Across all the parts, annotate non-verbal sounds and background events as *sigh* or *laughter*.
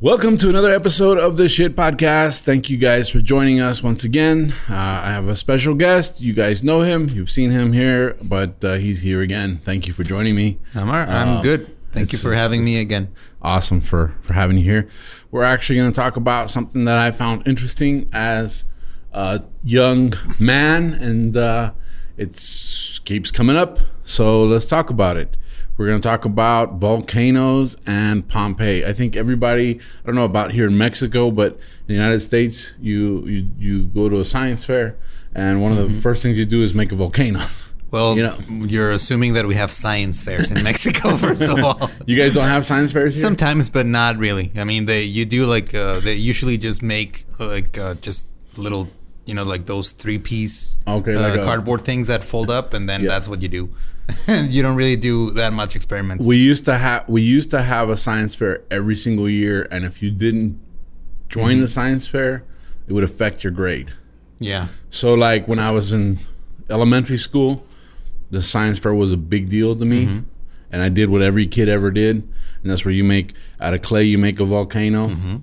Welcome to another episode of the Shit Podcast. Thank you guys for joining us once again. Uh, I have a special guest. You guys know him. You've seen him here, but uh, he's here again. Thank you for joining me. I'm, all right. I'm Um, good. Thank you for having me again. Awesome for for having you here. We're actually going to talk about something that I found interesting as a young man, and uh, it's keeps coming up. So let's talk about it. We're going to talk about volcanoes and Pompeii. I think everybody, I don't know about here in Mexico, but in the United States, you you, you go to a science fair, and one of the first things you do is make a volcano. Well, You know- you're assuming that we have science fairs in Mexico, *laughs* first of all. You guys don't have science fairs here? Sometimes, but not really. I mean, they you do like uh, they usually just make like uh, just little, you know, like those three piece Okay, uh, like a- cardboard things that fold up, and then Yeah. that's what you do. *laughs* You don't really do that much experiments. We used to have we used to have a science fair every single year, and if you didn't join Mm-hmm. the science fair, it would affect your grade. yeah. So, like when I was in elementary school, the science fair was a big deal to me, Mm-hmm. and I did what every kid ever did, and that's where you make out of clay, you make a volcano, Mm-hmm.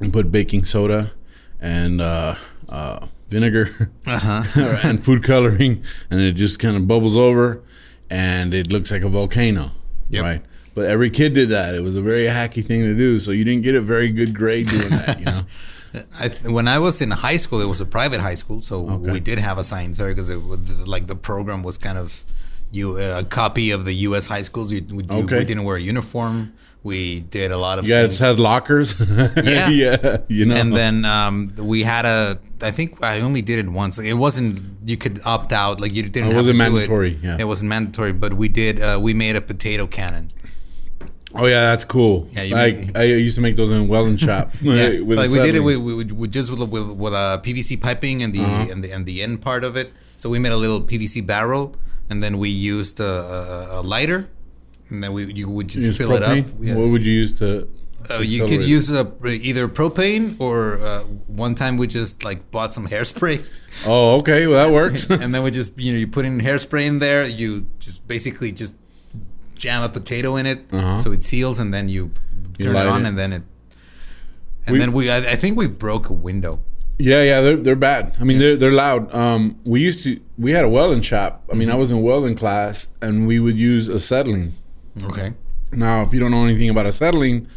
and put baking soda and uh, uh, vinegar Uh huh. *laughs* and food coloring, and it just kind of bubbles over, and it looks like a volcano, Yep. right? But every kid did that. It was a very hacky thing to do, so you didn't get a very good grade doing that, you know. *laughs* I th- when I was in high school, it was a private high school, so Okay. we did have a science fair because it was like the program was kind of you a copy of the U.S. high schools. You, we, you- Okay. we didn't wear a uniform. We did a lot of You guys things. had lockers, *laughs* Yeah. yeah, you know. and then um, we had a. I think I only did it once. It wasn't. You could opt out. Like you didn't. It have wasn't to do mandatory, It. yeah. It wasn't mandatory, but we did. Uh, we made a potato cannon. oh yeah, that's cool. Yeah, you like make- I used to make those in welding shop. *laughs* Yeah, *laughs* like we did it with, with just with, with, with a PVC piping and the Uh-huh. and the and the end part of it. So we made a little PVC barrel, and then we used a, a, a lighter, and then we you would just Use fill it up. Yeah. What would you use to? Uh, you could use a, either propane or uh, one time we just like bought some hairspray, *laughs* Oh, okay. Well, that works. *laughs* and then we just you know you put in hairspray in there. You just basically just jam a potato in it, Uh-huh. so it seals, and then you You turn it on, it. and then it. And We- then we, I, I think we broke a window. Yeah, yeah, they're they're bad. I mean, they're they're loud. Um, we used to we had a welding shop. I mean, I was in welding class, and we would use acetylene. Okay. Now, if you don't know anything about acetylene,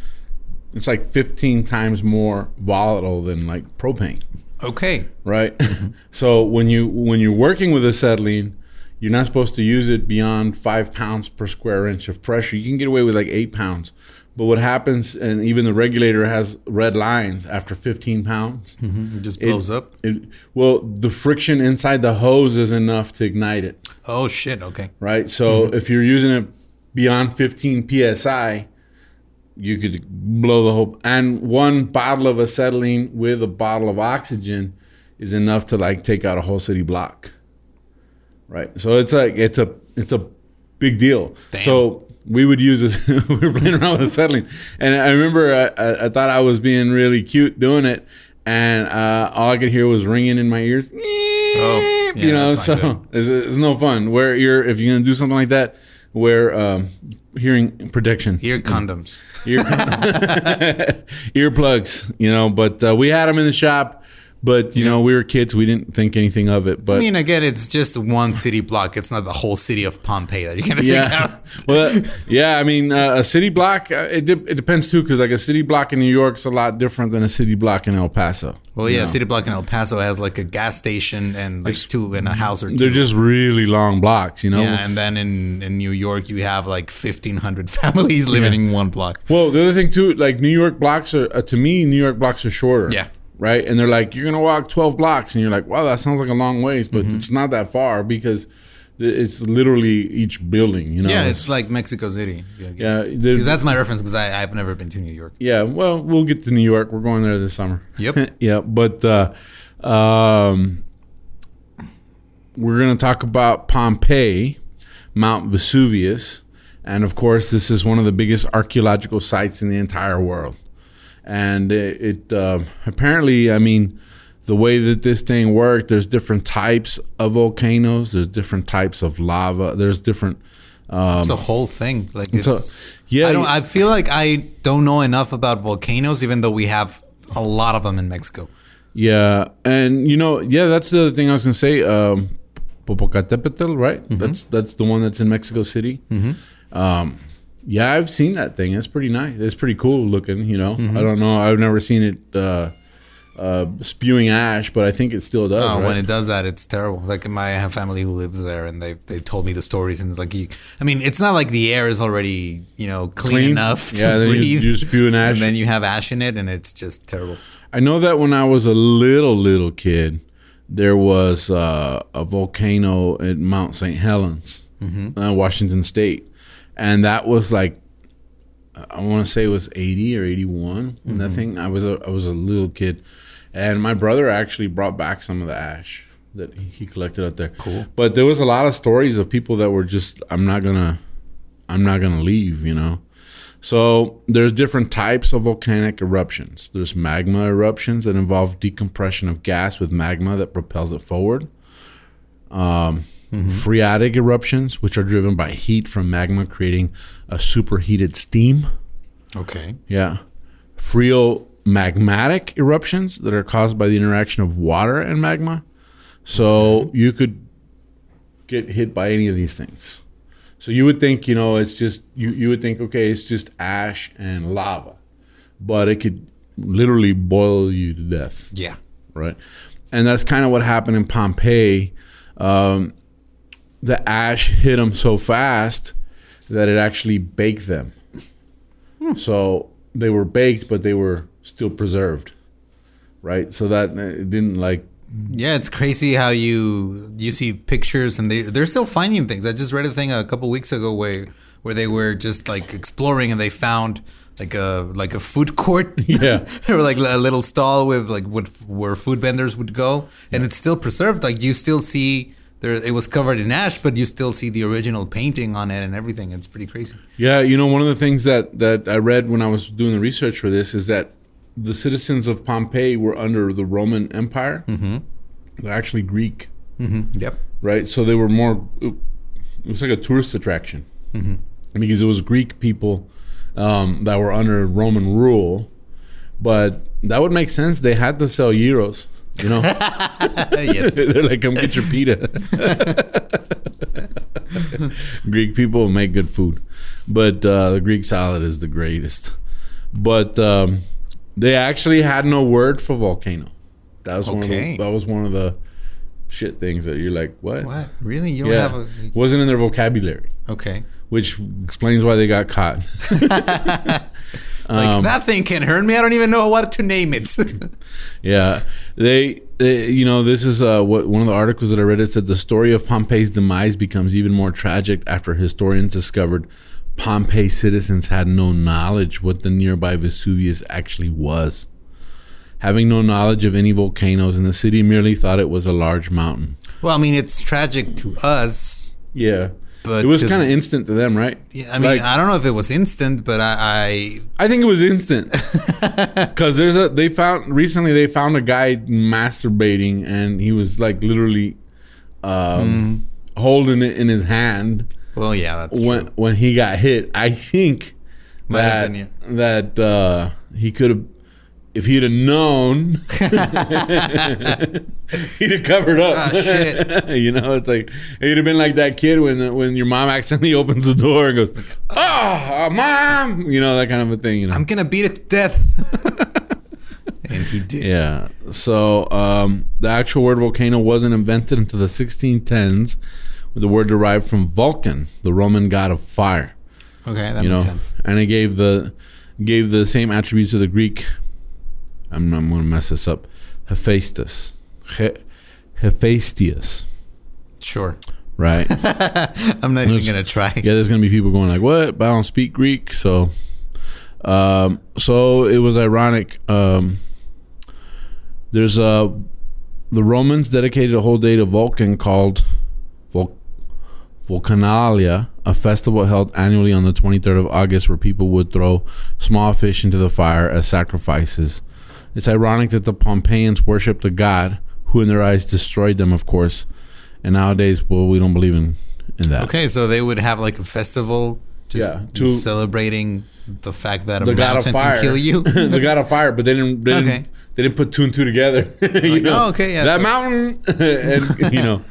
it's like 15 times more volatile than like propane, Okay. right? Mm-hmm. *laughs* so when you when you're working with acetylene, you're not supposed to use it beyond five pounds per square inch of pressure. You can get away with like eight pounds. But what happens, and even the regulator has red lines after 15 pounds. Mm-hmm. It just blows up. It, well, the friction inside the hose is enough to ignite it, Oh shit. Okay. right? So mm-hmm. if you're using it beyond 15 psi, you could blow the whole. And one bottle of acetylene with a bottle of oxygen is enough to like take out a whole city block, right? So it's like it's a it's a big deal. Damn. So we would use this. *laughs* we were playing around with acetylene, and I remember I, I, I thought I was being really cute doing it, and uh, all I could hear was ringing in my ears. Oh, yeah, you know, so it's, it's no fun. Where you're if you're gonna do something like that, wear um, hearing protection, Ear condoms. ear *laughs* earplugs. You know, but uh, we had them in the shop. But you know, we were kids. We didn't think anything of it. But I mean, again, it's just one city block. It's not the whole city of Pompeii that you're gonna take yeah, out. *laughs* well, yeah. I mean, uh, a city block. Uh, it de- it depends too, because like a city block in New York's a lot different than a city block in El Paso. Well, yeah, city block in El Paso has like a gas station and like two and a house or 2 They're just really long blocks, you know. yeah, and then in, in New York, you have like 1,500 *laughs* families living in one block. Well, the other thing too, like New York blocks are uh, to me, New York blocks are shorter. Yeah. Right, and they're like, you're gonna walk 12 blocks, and you're like, wow, that sounds like a long ways, but Mm-hmm. it's not that far because it's literally each building. You know. Yeah, it's like Mexico City. yeah. Because that's my reference because I've never been to New York. Yeah, well, we'll get to New York. We're going there this summer. Yep. *laughs* yeah, but uh, um, we're going to talk about Pompeii, Mount Vesuvius, and of course, this is one of the biggest archaeological sites in the entire world. And it, it uh, apparently, I mean, the way that this thing worked, there's different types of volcanoes. There's different types of lava. There's different. Um, It's a whole thing. Like it's, a- yeah, I don't. I feel like I don't know enough about volcanoes, even though we have a lot of them in Mexico. Yeah, and you know, yeah, that's the other thing I was gonna say. Um, Popocatépetl, right? That's that's the one that's in Mexico City. Um, yeah, I've seen that thing. It's pretty nice. It's pretty cool looking. You know, I don't know. I've never seen it uh, uh, spewing ash, but I think it still does. Oh, right? when it does that, it's terrible. Like my family who lives there, and they they told me the stories, and it's like you. I mean, it's not like the air is already you know clean, Clean? enough to Yeah, then you- breathe. you spew an *laughs* ash. and then you have ash in it, and it's just terrible. I know that when I was a little little kid, there was uh, a volcano at Mount St. Helens, uh, Washington State, and that was like I want to say it was eighty or eighty one. And that thing, I was a I was a little kid, and my brother actually brought back some of the ash that he collected out there. Cool. But there was a lot of stories of people that were just I'm not gonna I'm not gonna leave, you know. So there's different types of volcanic eruptions. There's magma eruptions that involve decompression of gas with magma that propels it forward. Um, Phreatic eruptions, which are driven by heat from magma, creating a superheated steam. Okay. Yeah. Phreomagmatic eruptions that are caused by the interaction of water and magma. So you could get hit by any of these things. So you would think, you know, it's just you, you would think, okay, it's just ash and lava. But it could literally boil you to death Yeah. right? And that's kind of what happened in Pompeii. Um, the ash hit them so fast that it actually baked them. So they were baked, but they were still preserved, right? So that uh, it didn't like Yeah, it's crazy how you you see pictures and they they're still finding things. I just read a thing a couple weeks ago where where they were just like exploring and they found like a like a food court. *laughs* *laughs* Yeah. they were like a little stall with like what where food vendors would go, and it's still preserved. Like you still see there, it was covered in ash, but you still see the original painting on it and everything. It's pretty crazy. Yeah, you know, one of the things that that I read when I was doing the research for this is that the citizens of Pompeii were under the Roman Empire. Mm-hmm. They're actually Greek, Yep. right? So they were more. It was like a tourist attraction because it was Greek people um, that were under Roman rule. But that would make sense. They had to sell euros, you know. *laughs* *laughs* They're like, come get your pita. *laughs* Greek people make good food, but uh, the Greek salad is the greatest. But um, they actually had no word for volcano. That was one of the, that was one of the shit things that you're like, what? What? Really? You don't Yeah, have a wasn't in their vocabulary, okay. which explains why they got caught. Like Um, that thing can hurt me. I don't even know what to name it. *laughs* Yeah, they, they you know, this is uh, what one of the articles that I read. It said the story of Pompeii's demise becomes even more tragic after historians discovered Pompeii citizens had no knowledge what the nearby Vesuvius actually was. Having no knowledge of any volcanoes in the city, merely thought it was a large mountain. well, I mean, it's tragic to us, Yeah, but it was kind of instant to them, right? Yeah, I mean, Like- I don't know if it was instant, but I, I I think it was instant *laughs* because there's a they found recently they found a guy masturbating and he was like literally um, holding it in his hand well, yeah, that's when true. when he got hit. I think Might that that uh, he could have. If he'd have known, *laughs* he'd have covered up. Shit. *laughs* you know, it's like he'd have been like that kid when when your mom accidentally *laughs* opens the door and goes, "Oh, mom!" You know that kind of a thing. You know, I'm gonna beat it to death. and he did. Yeah. So um, the actual word volcano wasn't invented until the 1610s, with the word derived from Vulcan, the Roman god of fire. Okay, that You makes know, sense. and it gave the gave the same attributes to the Greek. I'm, I'm going to mess this up. Hephaestus, He, Hephaestius, Sure. right? *laughs* I'm not even gonna try. yeah, there's gonna be people going like, "What?" But I don't speak Greek, so, um, so it was ironic. Um, there's uh, the Romans dedicated a whole day to Vulcan called Vulcanalia, a festival held annually on the 23rd of August where people would throw small fish into the fire as sacrifices. It's ironic that the Pompeians worshipped a god who, in their eyes, destroyed them, of course. And nowadays, well, we don't believe in, in that. Okay, so they would have like a festival just Yeah, to- celebrating the fact that a The god of mountain fire. can kill you. *laughs* the god of fire, but they didn't. They, Okay. didn't, they didn't put two and two together. *laughs* you Like, know, oh, okay, yeah, that so- mountain, *laughs* and you know,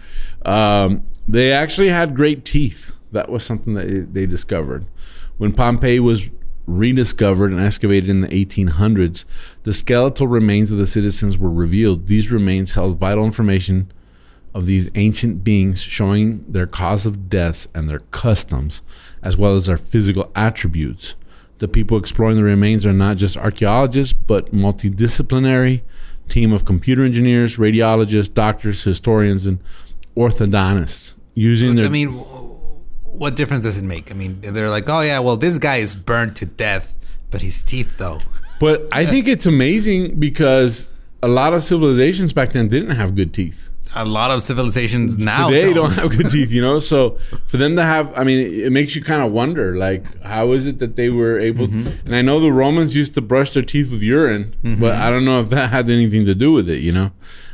um, they actually had great teeth. That was something that they- they discovered when Pompeii was rediscovered and excavated in the 1800s. The skeletal remains of the citizens were revealed. These remains held vital information of these ancient beings, showing their cause of deaths and their customs, as well as their physical attributes. The people exploring the remains are not just archaeologists, but multidisciplinary team of computer engineers, radiologists, doctors, historians, and orthodontists using their I mean, what difference does it make? I mean, they're like, oh yeah, well this guy is burned to death, but his teeth though. But I think it's amazing because a lot of civilizations back then didn't have good teeth. A lot of civilizations now Today don't. don't have good teeth, you know. So for them to have, I mean, it makes you kind of wonder, like, how is it that they were able? Mm-hmm. And I know the Romans used to brush their teeth with urine, but I don't know if that had anything to do with it, you know.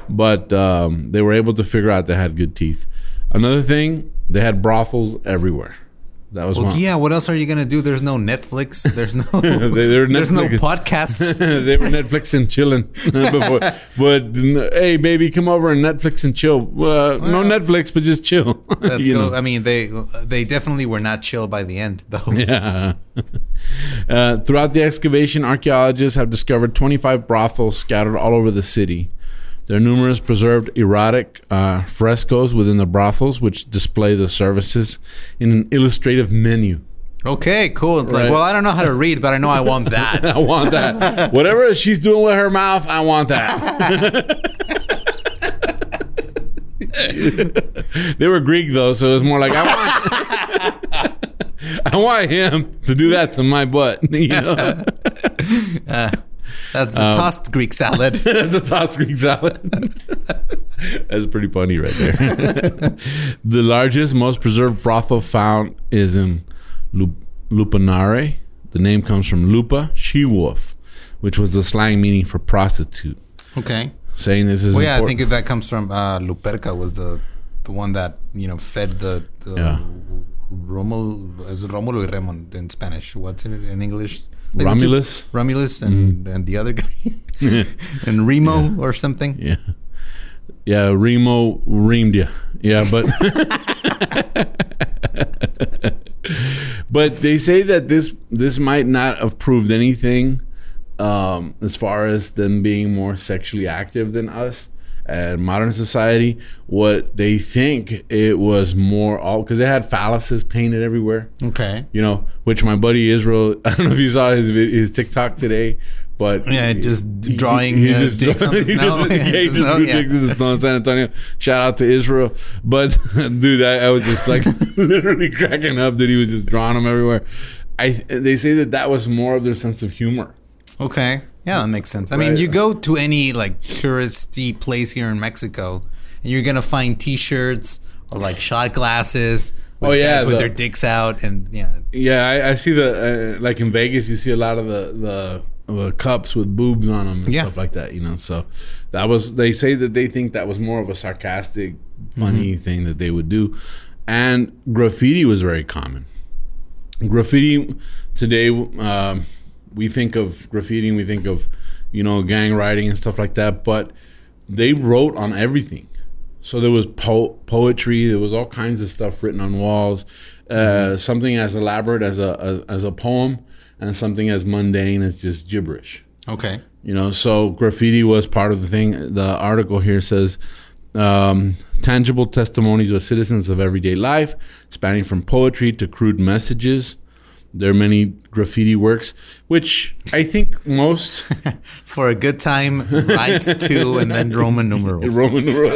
But um, they were able to figure out they had good teeth. Another thing, they had brothels everywhere. That was Well, one. yeah. What else are you gonna do? There's no Netflix. There's no. *laughs* They- *laughs* there's no podcasts. *laughs* they were Netflix and chilling before. But hey, baby, come over and Netflix and chill. Uh, no Netflix, but just chill. Let's You go. know. I mean, they they definitely were not chill by the end, though. Yeah. Uh, throughout the excavation, archaeologists have discovered 25 brothels scattered all over the city. There are numerous preserved erotic uh, frescoes within the brothels, which display the services in an illustrative menu. Okay, cool. It's like, well, I don't know how to read, but I know I want *laughs* that. I want that. Whatever she's doing with her mouth, I want that. *laughs* they were Greek though, so it was more like I want. *laughs* I want him to do that to my butt. You know, That's the tossed Greek salad. *laughs* that's a tossed Greek salad. *laughs* that's pretty funny right there. *laughs* the largest, most preserved brothel found is in Lup- Lupanare. The name comes from lupa, she wolf, which was the slang meaning for prostitute. Okay. saying this is Well, yeah, I important. think that comes from uh, Luperca was the the one that you know fed the, the Yeah. Romul is Romulo y Remon in Spanish. What's it in English? Like the two- Romulus. Romulus and and the other guy *laughs* *laughs* and Remo or something. Yeah. Yeah, Remo reamed you. Yeah, but *laughs* but they say that this this might not have proved anything um, as far as them being more sexually active than us and modern society. What they think it was more all because they had phalluses painted everywhere. Okay. you know, which my buddy Israel, *laughs* I don't know if you saw his his TikTok today, but Yeah, just he- drawing, he's uh, dicks on the *laughs* snow. just- yeah, he *laughs* just Snow, drew yeah. dicks in the snow in San Antonio. Shout out to Israel, but dude, I, I was just like literally cracking up that he was just drawing them everywhere. I they say that that was more of their sense of humor. Okay. Yeah, that makes sense. I mean, you go to any like touristy place here in Mexico, and you're gonna find T-shirts or like shot glasses. With Oh, yeah, guys with their dicks out, and yeah, Yeah, I, I see the uh, like in Vegas, you see a lot of the the, the cups with boobs on them and Yeah. stuff like that. You know, so that was they say that they think that was more of a sarcastic, funny thing that they would do, and graffiti was very common. Graffiti today, um, we think of graffiti and we think of you know gang writing and stuff like that, but they wrote on everything. So there was po- poetry. There was all kinds of stuff written on walls. Uh, Something as elaborate as a as, as a poem, and something as mundane as just gibberish. okay. You know, so graffiti was part of the thing. The article here says um, tangible testimonies of citizens of everyday life, spanning from poetry to crude messages. There are many graffiti works, which I think most *laughs* For a good time, right *laughs* two, and then Roman numerals. Roman numeral. *laughs*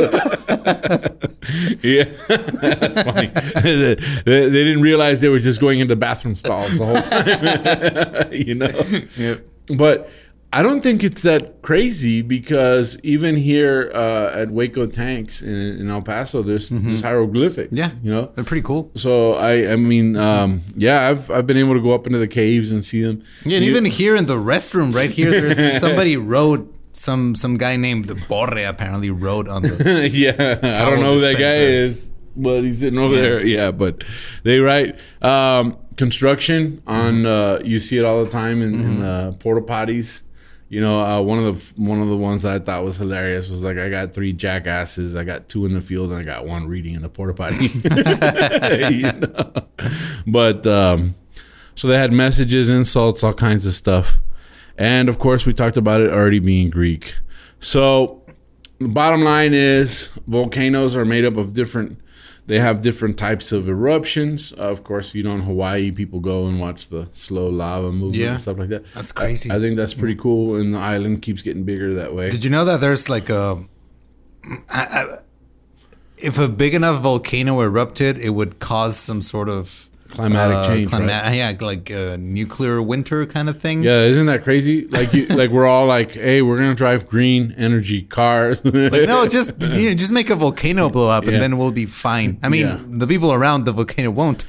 yeah, that's funny. they, they didn't realize they were just going into bathroom stalls the whole time. you know, Yep. but I don't think it's that crazy because even here uh, at Hueco Tanks in, in El Paso, there's, there's hieroglyphics. Mm-hmm. Yeah. you know. They're pretty cool. So I, I mean, um, yeah, I've I've been able to go up into the caves and see them. Yeah, and You- even here in the restroom, right here, there's *laughs* somebody wrote some some guy named the Borre apparently wrote on the. *laughs* yeah, I don't know who that guy is, but he's sitting over there. Yeah, but they write um, construction on. Uh, you see it all the time in, in uh, porta potties. You know, uh, one of the one of the ones I thought was hilarious was like, I got three jackasses. I got two in the field, and I got one reading in the porta potty. *laughs* You know? But um, so they had messages, insults, all kinds of stuff, and of course, we talked about it already being Greek. So the bottom line is volcanoes are made up of different they have different types of eruptions uh, of course you know in hawaii people go and watch the slow lava movement Yeah. and stuff like that That's crazy. i think that's pretty cool and the island keeps getting bigger that way Did you know that there's like a. I, I, if a big enough volcano erupted, it would cause some sort of Climatic uh, change, clima- right? Yeah, like a nuclear winter kind of thing. yeah isn't that crazy like you, like we're all like hey we're gonna drive green energy cars Like, no, just *laughs* you know, just make a volcano blow up, Yeah. and then we'll be fine. I mean, Yeah. the people around the volcano won't,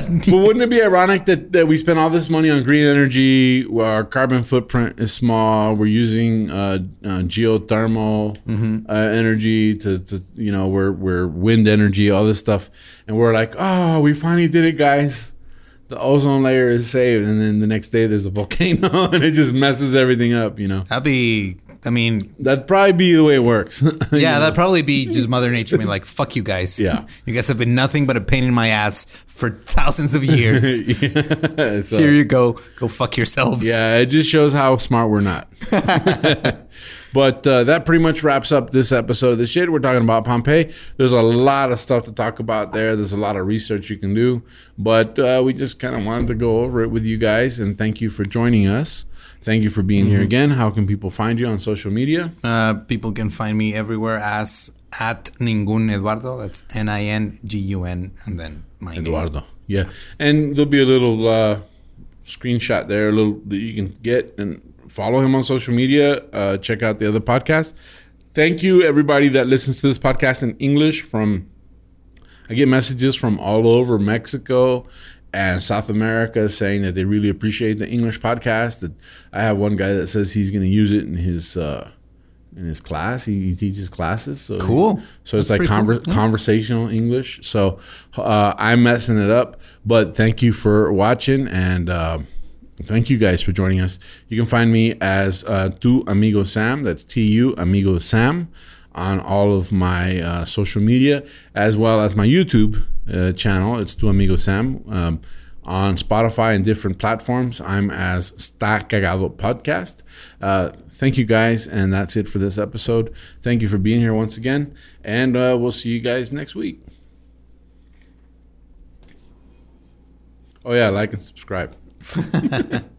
*laughs* but wouldn't it be ironic that, that we spend all this money on green energy? Where our carbon footprint is small. We're using uh, uh, geothermal uh, energy to, to, you know, we're, we're wind energy, all this stuff. And we're like, oh, we finally did it, guys. The ozone layer is saved. And then the next day there's a volcano *laughs* and it just messes everything up, you know. that'd be. I mean, That'd probably be the way it works. *laughs* yeah, that'd probably be just *laughs* Mother Nature being like, "Fuck you guys." Yeah. you guys have been nothing but a pain in my ass for thousands of years. *laughs* yeah. So- Here you go. Go fuck yourselves. Yeah, it just shows how smart we're not. but uh, that pretty much wraps up this episode of the shit. We're talking about Pompeii. There's a lot of stuff to talk about there. There's a lot of research you can do, but uh, we just kind of wanted to go over it with you guys. And thank you for joining us. Thank you for being here again. How can people find you on social media? Uh, people can find me everywhere as at Ningun Eduardo. That's N I N G U N, and then my name. Eduardo. Yeah, and there'll be a little uh, screenshot there, a little that you can get and follow him on social media. Uh, check out the other podcast. Thank you, everybody that listens to this podcast in English. From I get messages from all over Mexico and South America saying that they really appreciate the English podcast. That I have one guy that says he's going to use it in his. Uh, in his class. He, he teaches classes. So Cool. So it's That's like pretty conver- conversational English. So uh, I'm messing it up, but thank you for watching and uh, thank you guys for joining us. You can find me as uh, Tu Amigo Sam. That's T U Amigo Sam on all of my uh, social media as well as my YouTube uh, channel. It's Tu Amigo Sam. Um, on Spotify and different platforms, I'm as Sta Cagado Podcast. Uh, thank you guys, and that's it for this episode. Thank you for being here once again, and uh, we'll see you guys next week. Oh, yeah, like and subscribe. *laughs*